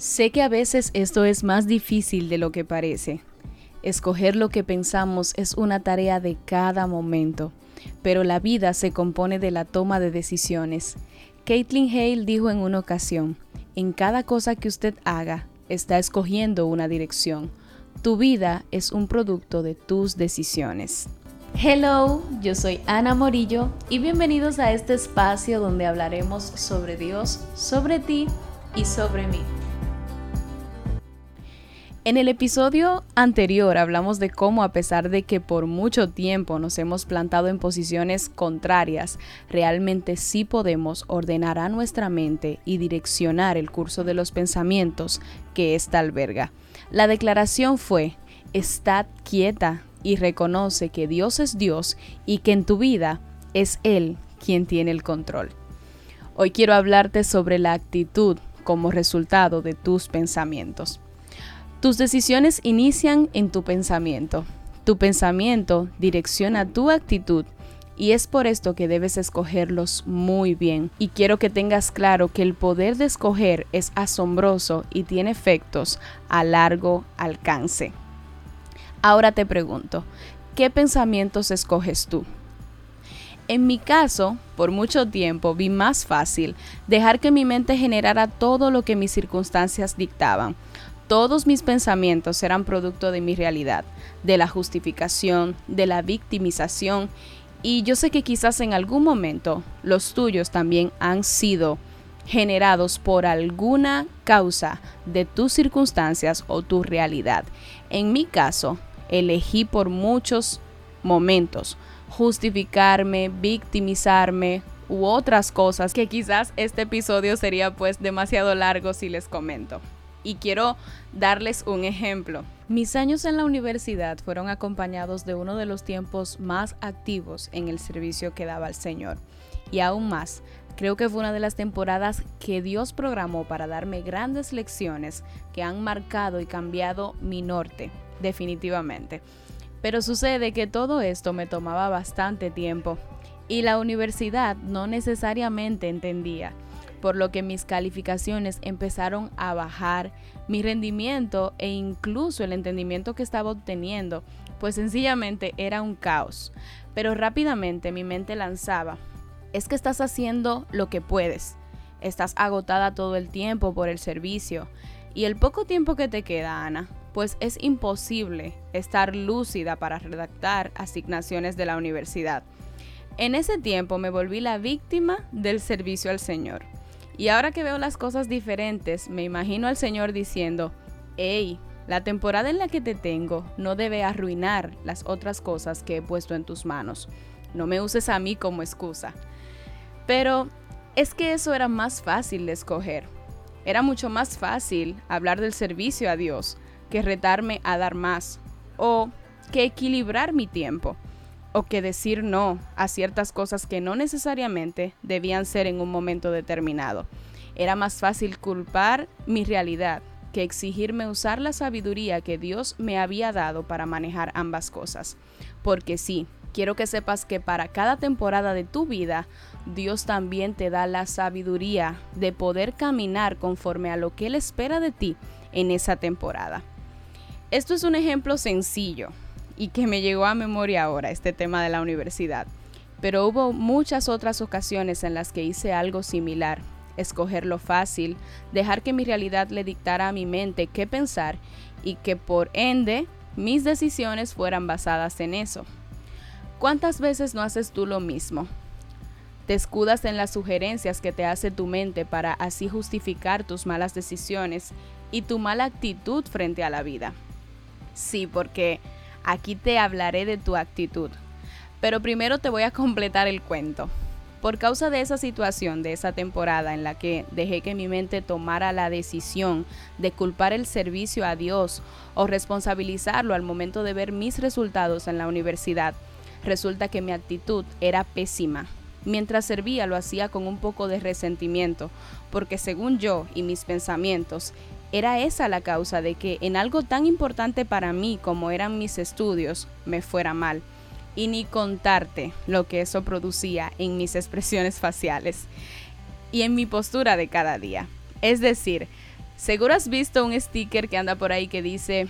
Sé que a veces esto es más difícil de lo que parece. Escoger lo que pensamos es una tarea de cada momento, pero la vida se compone de la toma de decisiones. Caitlin Hale dijo en una ocasión, en cada cosa que usted haga, está escogiendo una dirección. Tu vida es un producto de tus decisiones. Hello, yo soy Ana Morillo y bienvenidos a este espacio donde hablaremos sobre Dios, sobre ti y sobre mí. En el episodio anterior hablamos de cómo a pesar de que por mucho tiempo nos hemos plantado en posiciones contrarias, realmente sí podemos ordenar a nuestra mente y direccionar el curso de los pensamientos que ésta alberga. La declaración fue, estad quieta y reconoce que Dios es Dios y que en tu vida es Él quien tiene el control. Hoy quiero hablarte sobre la actitud como resultado de tus pensamientos. Tus decisiones inician en tu pensamiento. Tu pensamiento direcciona tu actitud y es por esto que debes escogerlos muy bien. Y quiero que tengas claro que el poder de escoger es asombroso y tiene efectos a largo alcance. Ahora te pregunto, ¿qué pensamientos escoges tú? En mi caso, por mucho tiempo vi más fácil dejar que mi mente generara todo lo que mis circunstancias dictaban todos mis pensamientos eran producto de mi realidad, de la justificación, de la victimización, y yo sé que quizás en algún momento los tuyos también han sido generados por alguna causa de tus circunstancias o tu realidad. En mi caso, elegí por muchos momentos justificarme, victimizarme u otras cosas que quizás este episodio sería pues demasiado largo si les comento y quiero darles un ejemplo. Mis años en la universidad fueron acompañados de uno de los tiempos más activos en el servicio que daba el Señor. Y aún más, creo que fue una de las temporadas que Dios programó para darme grandes lecciones que han marcado y cambiado mi norte, definitivamente. Pero sucede que todo esto me tomaba bastante tiempo y la universidad no necesariamente entendía por lo que mis calificaciones empezaron a bajar, mi rendimiento e incluso el entendimiento que estaba obteniendo, pues sencillamente era un caos. Pero rápidamente mi mente lanzaba, es que estás haciendo lo que puedes, estás agotada todo el tiempo por el servicio y el poco tiempo que te queda, Ana, pues es imposible estar lúcida para redactar asignaciones de la universidad. En ese tiempo me volví la víctima del servicio al Señor. Y ahora que veo las cosas diferentes, me imagino al Señor diciendo, hey, la temporada en la que te tengo no debe arruinar las otras cosas que he puesto en tus manos. No me uses a mí como excusa. Pero es que eso era más fácil de escoger. Era mucho más fácil hablar del servicio a Dios que retarme a dar más o que equilibrar mi tiempo o que decir no a ciertas cosas que no necesariamente debían ser en un momento determinado. Era más fácil culpar mi realidad que exigirme usar la sabiduría que Dios me había dado para manejar ambas cosas. Porque sí, quiero que sepas que para cada temporada de tu vida, Dios también te da la sabiduría de poder caminar conforme a lo que Él espera de ti en esa temporada. Esto es un ejemplo sencillo, y que me llegó a memoria ahora este tema de la universidad. Pero hubo muchas otras ocasiones en las que hice algo similar, escoger lo fácil, dejar que mi realidad le dictara a mi mente qué pensar y que por ende mis decisiones fueran basadas en eso. ¿Cuántas veces no haces tú lo mismo? Te escudas en las sugerencias que te hace tu mente para así justificar tus malas decisiones y tu mala actitud frente a la vida. Sí, porque Aquí te hablaré de tu actitud. Pero primero te voy a completar el cuento. Por causa de esa situación, de esa temporada en la que dejé que mi mente tomara la decisión de culpar el servicio a Dios o responsabilizarlo al momento de ver mis resultados en la universidad, resulta que mi actitud era pésima. Mientras servía lo hacía con un poco de resentimiento, porque según yo y mis pensamientos, era esa la causa de que en algo tan importante para mí como eran mis estudios me fuera mal. Y ni contarte lo que eso producía en mis expresiones faciales y en mi postura de cada día. Es decir, Seguro has visto un sticker que anda por ahí que dice,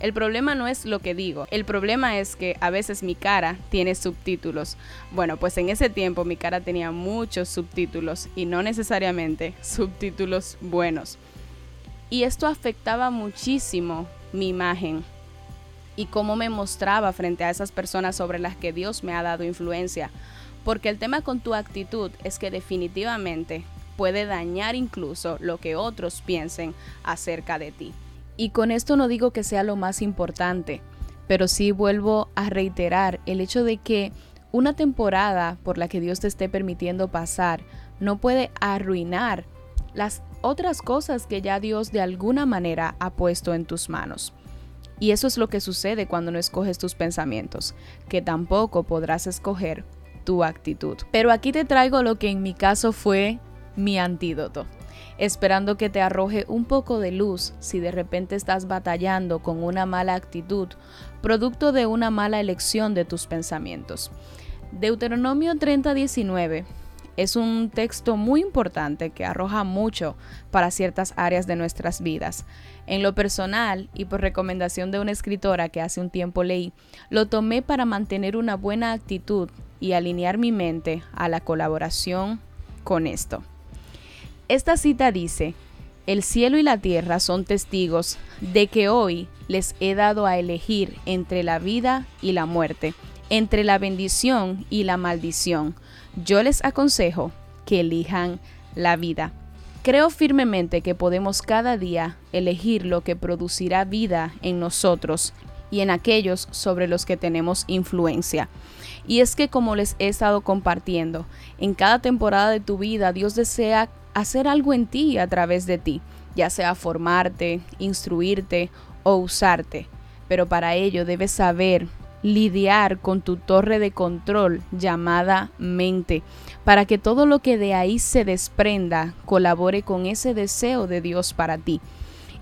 el problema no es lo que digo, el problema es que a veces mi cara tiene subtítulos. Bueno, pues en ese tiempo mi cara tenía muchos subtítulos y no necesariamente subtítulos buenos. Y esto afectaba muchísimo mi imagen y cómo me mostraba frente a esas personas sobre las que Dios me ha dado influencia. Porque el tema con tu actitud es que definitivamente puede dañar incluso lo que otros piensen acerca de ti. Y con esto no digo que sea lo más importante, pero sí vuelvo a reiterar el hecho de que una temporada por la que Dios te esté permitiendo pasar no puede arruinar las otras cosas que ya Dios de alguna manera ha puesto en tus manos. Y eso es lo que sucede cuando no escoges tus pensamientos, que tampoco podrás escoger tu actitud. Pero aquí te traigo lo que en mi caso fue mi antídoto, esperando que te arroje un poco de luz si de repente estás batallando con una mala actitud, producto de una mala elección de tus pensamientos. Deuteronomio 30:19 es un texto muy importante que arroja mucho para ciertas áreas de nuestras vidas. En lo personal, y por recomendación de una escritora que hace un tiempo leí, lo tomé para mantener una buena actitud y alinear mi mente a la colaboración con esto. Esta cita dice, el cielo y la tierra son testigos de que hoy les he dado a elegir entre la vida y la muerte, entre la bendición y la maldición. Yo les aconsejo que elijan la vida. Creo firmemente que podemos cada día elegir lo que producirá vida en nosotros y en aquellos sobre los que tenemos influencia. Y es que como les he estado compartiendo, en cada temporada de tu vida Dios desea hacer algo en ti a través de ti, ya sea formarte, instruirte o usarte. Pero para ello debes saber lidiar con tu torre de control llamada mente, para que todo lo que de ahí se desprenda colabore con ese deseo de Dios para ti.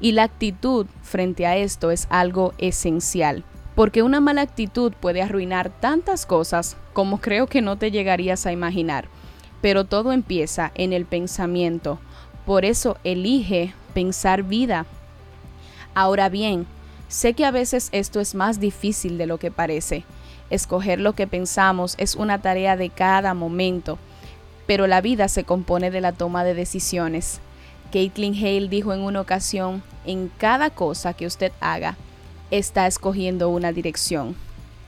Y la actitud frente a esto es algo esencial, porque una mala actitud puede arruinar tantas cosas como creo que no te llegarías a imaginar pero todo empieza en el pensamiento. Por eso elige pensar vida. Ahora bien, sé que a veces esto es más difícil de lo que parece. Escoger lo que pensamos es una tarea de cada momento, pero la vida se compone de la toma de decisiones. Caitlin Hale dijo en una ocasión, en cada cosa que usted haga, está escogiendo una dirección.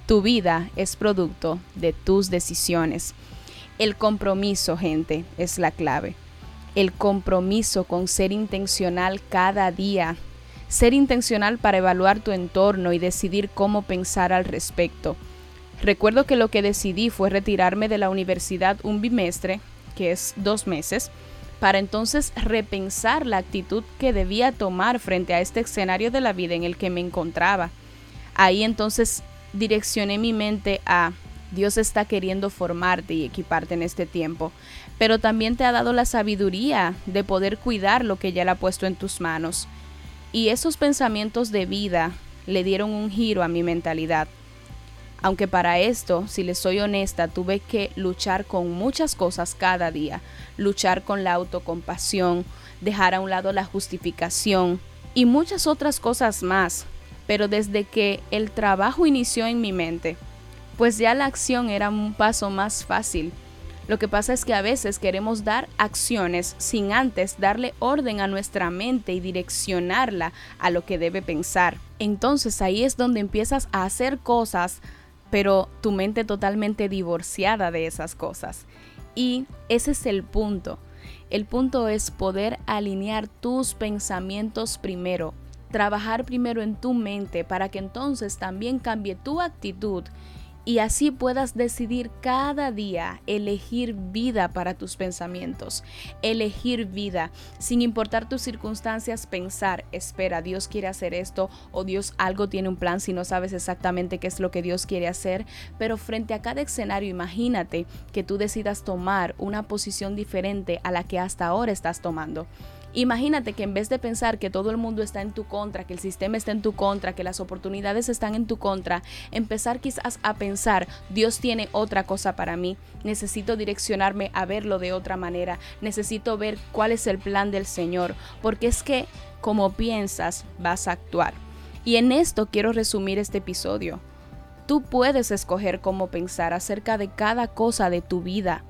Tu vida es producto de tus decisiones. El compromiso, gente, es la clave. El compromiso con ser intencional cada día. Ser intencional para evaluar tu entorno y decidir cómo pensar al respecto. Recuerdo que lo que decidí fue retirarme de la universidad un bimestre, que es dos meses, para entonces repensar la actitud que debía tomar frente a este escenario de la vida en el que me encontraba. Ahí entonces direccioné mi mente a Dios está queriendo formarte y equiparte en este tiempo, pero también te ha dado la sabiduría de poder cuidar lo que ya le ha puesto en tus manos. Y esos pensamientos de vida le dieron un giro a mi mentalidad. Aunque para esto, si le soy honesta, tuve que luchar con muchas cosas cada día, luchar con la autocompasión, dejar a un lado la justificación y muchas otras cosas más. Pero desde que el trabajo inició en mi mente, pues ya la acción era un paso más fácil. Lo que pasa es que a veces queremos dar acciones sin antes darle orden a nuestra mente y direccionarla a lo que debe pensar. Entonces ahí es donde empiezas a hacer cosas, pero tu mente totalmente divorciada de esas cosas. Y ese es el punto. El punto es poder alinear tus pensamientos primero, trabajar primero en tu mente para que entonces también cambie tu actitud y así puedas decidir cada día elegir vida para tus pensamientos, elegir vida, sin importar tus circunstancias, pensar, espera, Dios quiere hacer esto o Dios algo tiene un plan si no sabes exactamente qué es lo que Dios quiere hacer, pero frente a cada escenario imagínate que tú decidas tomar una posición diferente a la que hasta ahora estás tomando Imagínate que en vez de pensar que todo el mundo está en tu contra, que el sistema está en tu contra, que las oportunidades están en tu contra, empezar quizás a pensar, Dios tiene otra cosa para mí, necesito direccionarme a verlo de otra manera, necesito ver cuál es el plan del Señor, porque es que como piensas vas a actuar. Y en esto quiero resumir este episodio. Tú puedes escoger cómo pensar acerca de cada cosa de tu vida.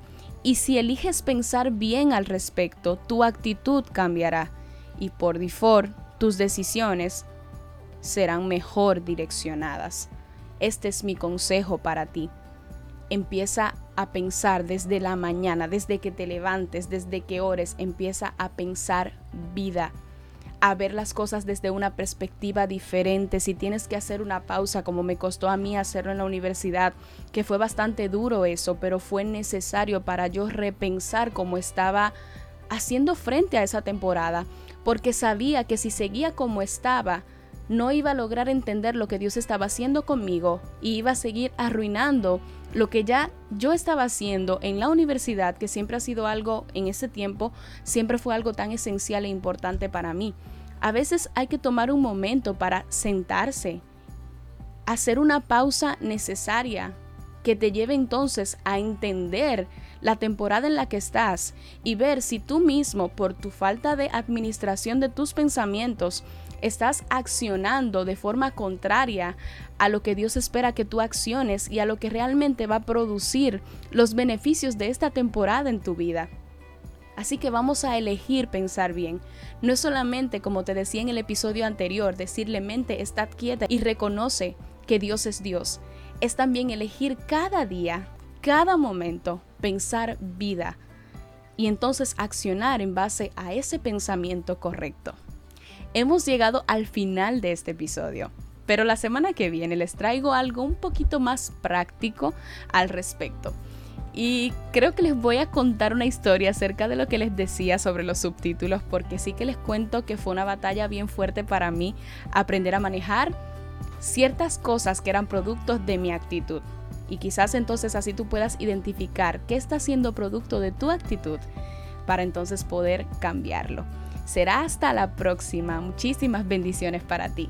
Y si eliges pensar bien al respecto, tu actitud cambiará. Y por default, tus decisiones serán mejor direccionadas. Este es mi consejo para ti. Empieza a pensar desde la mañana, desde que te levantes, desde que ores, empieza a pensar vida a ver las cosas desde una perspectiva diferente, si tienes que hacer una pausa como me costó a mí hacerlo en la universidad, que fue bastante duro eso, pero fue necesario para yo repensar cómo estaba haciendo frente a esa temporada, porque sabía que si seguía como estaba, no iba a lograr entender lo que Dios estaba haciendo conmigo y iba a seguir arruinando lo que ya yo estaba haciendo en la universidad, que siempre ha sido algo en ese tiempo, siempre fue algo tan esencial e importante para mí. A veces hay que tomar un momento para sentarse, hacer una pausa necesaria que te lleve entonces a entender la temporada en la que estás y ver si tú mismo, por tu falta de administración de tus pensamientos, estás accionando de forma contraria a lo que Dios espera que tú acciones y a lo que realmente va a producir los beneficios de esta temporada en tu vida. Así que vamos a elegir pensar bien. No es solamente, como te decía en el episodio anterior, decirle mente, está quieta y reconoce que Dios es Dios. Es también elegir cada día, cada momento, pensar vida y entonces accionar en base a ese pensamiento correcto. Hemos llegado al final de este episodio, pero la semana que viene les traigo algo un poquito más práctico al respecto. Y creo que les voy a contar una historia acerca de lo que les decía sobre los subtítulos, porque sí que les cuento que fue una batalla bien fuerte para mí aprender a manejar ciertas cosas que eran productos de mi actitud. Y quizás entonces así tú puedas identificar qué está siendo producto de tu actitud para entonces poder cambiarlo. Será hasta la próxima. Muchísimas bendiciones para ti.